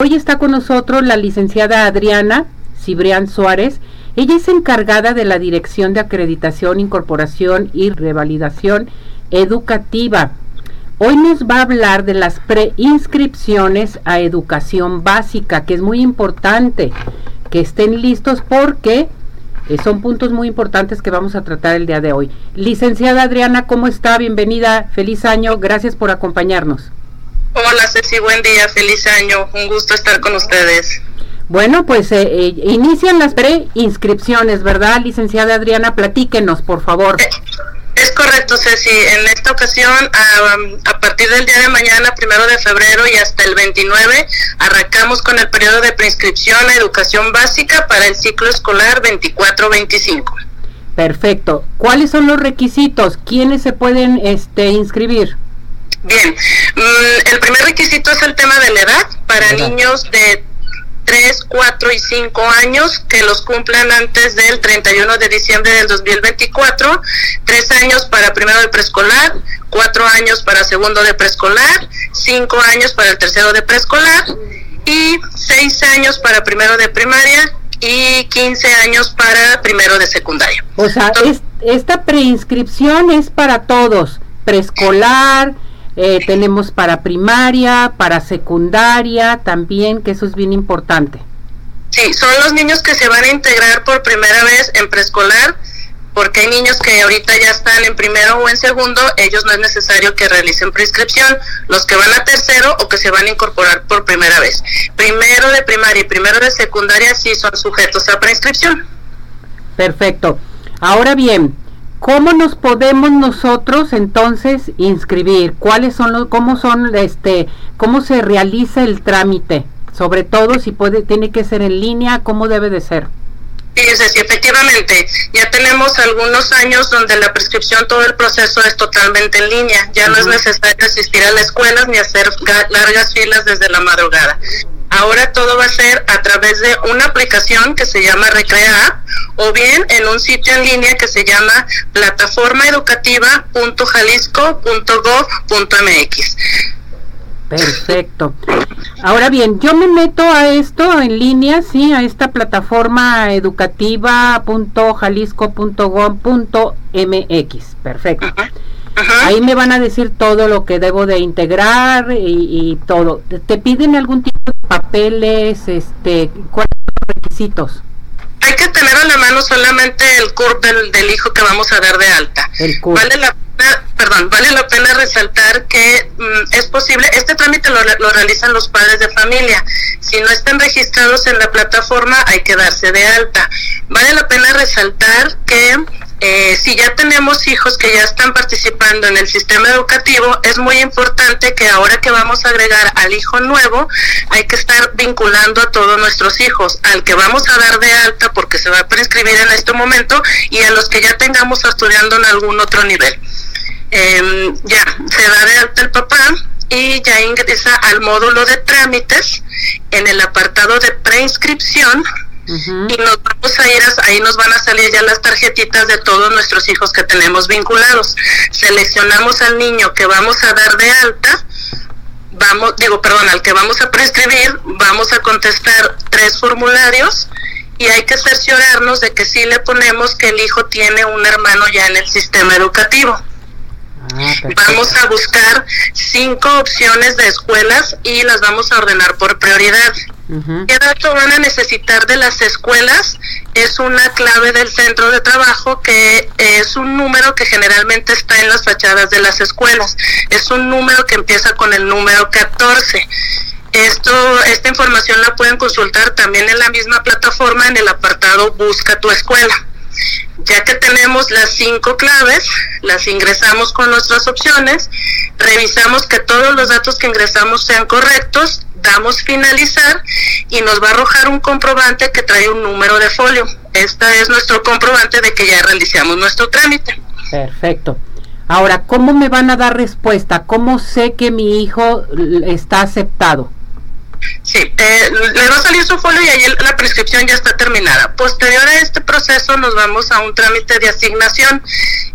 Hoy está con nosotros la licenciada Adriana Cibrián Suárez. Ella es encargada de la Dirección de Acreditación, Incorporación y Revalidación Educativa. Hoy nos va a hablar de las preinscripciones a educación básica, que es muy importante que estén listos porque eh, son puntos muy importantes que vamos a tratar el día de hoy. Licenciada Adriana, ¿cómo está? Bienvenida, feliz año, gracias por acompañarnos. Hola Ceci, buen día, feliz año, un gusto estar con ustedes. Bueno, pues eh, eh, inician las preinscripciones, ¿verdad, licenciada Adriana? Platíquenos, por favor. Eh, es correcto, Ceci. En esta ocasión, a, partir del día de mañana, primero de febrero y hasta el 29, arrancamos con el periodo de preinscripción a educación básica para el ciclo escolar 24-25. Perfecto. ¿Cuáles son los requisitos? ¿Quiénes se pueden este, inscribir? Bien, mm, el primer requisito es el tema de la edad para niños de 3, 4 y 5 años que los cumplan antes del 31 de diciembre del 2024, 3 años para primero de preescolar, 4 años para segundo de preescolar, 5 años para el tercero de preescolar y 6 años para primero de primaria y 15 años para primero de secundaria. O sea, esta preinscripción es para todos, preescolar, eh, tenemos para primaria, para secundaria también, que eso es bien importante. Sí, son los niños que se van a integrar por primera vez en preescolar, porque hay niños que ahorita ya están en primero o en segundo, ellos no es necesario que realicen prescripción. Los que van a tercero o que se van a incorporar por primera vez. Primero de primaria y primero de secundaria sí son sujetos a prescripción. Perfecto. Ahora bien, ¿Cómo nos podemos nosotros entonces inscribir? ¿Cuáles son los, cómo son, este, cómo se realiza el trámite? Sobre todo si puede, tiene que ser en línea, ¿cómo debe de ser? Sí, sí, efectivamente. Ya tenemos algunos años donde la prescripción, todo el proceso es totalmente en línea. Ya no es necesario asistir a la escuela ni hacer largas filas desde la madrugada. Ahora todo va a ser a través de una aplicación que se llama Recrea o bien en un sitio en línea que se llama plataformaeducativa.jalisco.gov.mx. Perfecto. Ahora bien, yo me meto a esto en línea, sí, a esta plataforma educativa.jalisco.gov.mx. Perfecto. Ahí me van a decir todo lo que debo de integrar y, todo. ¿Te piden algún tipo de papeles? Este, ¿Cuáles son los requisitos? Hay que tener a la mano solamente el CURP del, hijo que vamos a dar de alta. El Vale la pena, perdón, vale la pena resaltar que mm, es posible, este trámite lo, lo realizan los padres de familia. Si no están registrados en la plataforma, hay que darse de alta. Vale la pena resaltar que eh, si ya tenemos hijos que ya están participando en el sistema educativo, es muy importante que ahora que vamos a agregar al hijo nuevo, hay que estar vinculando a todos nuestros hijos, al que vamos a dar de alta porque se va a prescribir en este momento y a los que ya tengamos estudiando en algún otro nivel. Em, ya, se da de alta el papá y ya ingresa al módulo de trámites en el apartado de preinscripción y nos vamos a ir, ahí nos van a salir ya las tarjetitas de todos nuestros hijos que tenemos vinculados. Seleccionamos al niño que vamos a dar de alta, vamos, digo, perdón, al que vamos a prescribir, vamos a contestar tres formularios y hay que cerciorarnos de que sí le ponemos que el hijo tiene un hermano ya en el sistema educativo. Ah, vamos a buscar cinco opciones de escuelas y las vamos a ordenar por prioridad. ¿Qué dato van a necesitar de las escuelas? Es una clave del centro de trabajo que es un número que generalmente está en las fachadas de las escuelas. Es un número que empieza con el número 14. Esto, esta información la pueden consultar también en la misma plataforma en el apartado Busca tu escuela. Ya que tenemos las cinco claves, las ingresamos con nuestras opciones, revisamos que todos los datos que ingresamos sean correctos, damos finalizar y nos va a arrojar un comprobante que trae un número de folio. Este es nuestro comprobante de que ya realizamos nuestro trámite. Perfecto. Ahora, ¿cómo me van a dar respuesta? ¿Cómo sé que mi hijo está aceptado? Sí, eh, le va a salir su folio y ahí la prescripción ya está terminada. Posterior a este proceso nos vamos a un trámite de asignación.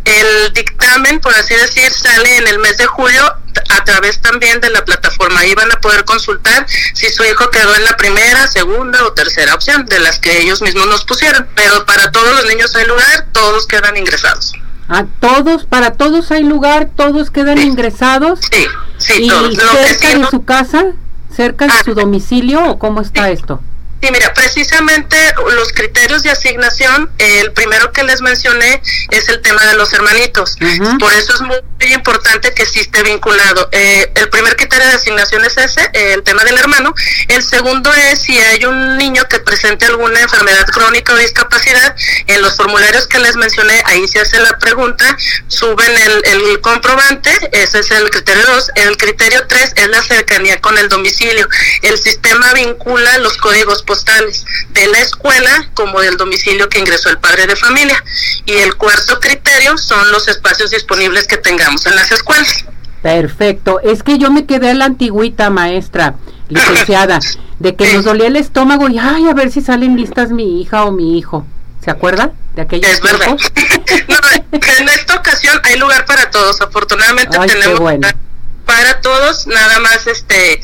El dictamen, por así decir, sale en el mes de julio a través también de la plataforma. Iban a poder consultar si su hijo quedó en la primera, segunda o tercera opción de las que ellos mismos nos pusieron. Pero para todos los niños hay lugar, todos quedan ingresados. A todos, para todos hay lugar, todos quedan ingresados. Sí, sí, ¿Y cerca de su casa, cerca de ah. su domicilio o cómo está esto? Sí, mira, precisamente los criterios de asignación, el primero que les mencioné es el tema de los hermanitos. Por eso es muy importante que sí esté vinculado. Eh, el primer criterio de asignación es ese, el tema del hermano. El segundo es si hay un niño que presente alguna enfermedad crónica o discapacidad. En los formularios que les mencioné, ahí se hace la pregunta, suben el, el comprobante, ese es el criterio 2. El criterio 3 es la cercanía con el domicilio. El sistema vincula los códigos postales de la escuela como del domicilio que ingresó el padre de familia. Y el cuarto criterio son los espacios disponibles que tengamos en las escuelas. Perfecto. Es que yo me quedé en la antigüita, maestra, licenciada, de que nos dolía el estómago y, ay, a ver si salen listas mi hija o mi hijo. ¿Se acuerda de aquellos Es verdad. en esta ocasión hay lugar para todos. Afortunadamente tenemos para todos, nada más este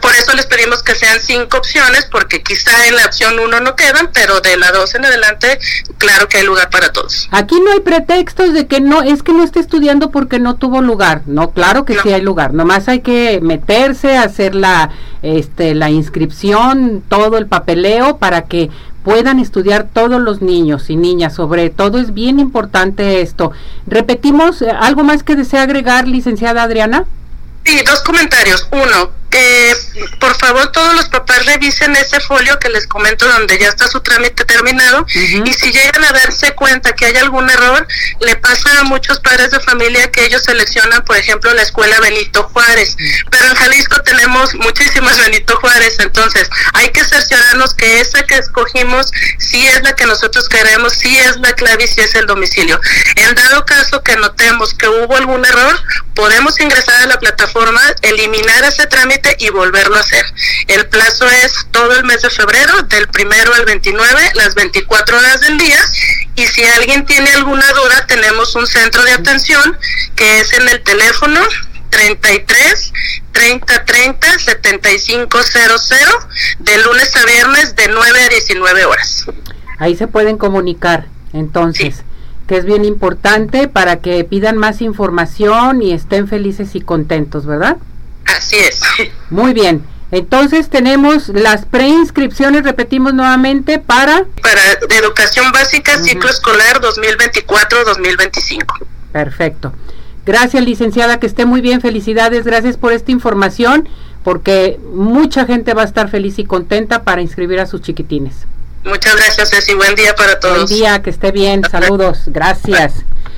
por eso les pedimos que sean cinco opciones, porque quizá en la opción uno no quedan, pero de la dos en adelante, claro que hay lugar para todos. Aquí no hay pretextos de que no, es que no esté estudiando porque no tuvo lugar. No, claro que sí hay lugar. Nomás hay que meterse, hacer la, este, la inscripción, todo el papeleo para que puedan estudiar todos los niños y niñas, sobre todo es bien importante esto. Repetimos, eh, ¿algo más que desea agregar, licenciada Adriana? Sí, dos comentarios. Uno, que por favor todos los papás revisen ese folio que les comento donde ya está su trámite terminado. Y si llegan a darse cuenta que hay algún error, le pasa a muchos padres de familia que ellos seleccionan, por ejemplo, la escuela Benito Juárez, pero en Jalisco tenemos muchísimas Benito Juárez, entonces hay que cerciorarnos que esa que escogimos sí es la que nosotros queremos, sí es la clave y sí es el domicilio. En dado caso que notemos que hubo algún error, podemos ingresar a la plataforma, eliminar ese trámite y volverlo a hacer. El plazo es todo el mes de febrero, del primero al 29, las 24 horas del día. Y si alguien tiene alguna duda, tenemos un centro de atención que es en el teléfono 33 30 30 75 00 de lunes a viernes de 9 a 19 horas. Ahí se pueden comunicar, entonces, que es bien importante para que pidan más información y estén felices y contentos, ¿verdad? Así es. Muy bien. Entonces tenemos las preinscripciones, repetimos nuevamente, para... Para de educación básica, ciclo escolar 2024-2025. Perfecto. Gracias, licenciada, que esté muy bien. Felicidades, gracias por esta información, porque mucha gente va a estar feliz y contenta para inscribir a sus chiquitines. Muchas gracias, Ceci. Buen día para todos. Buen día, que esté bien. Saludos. Gracias.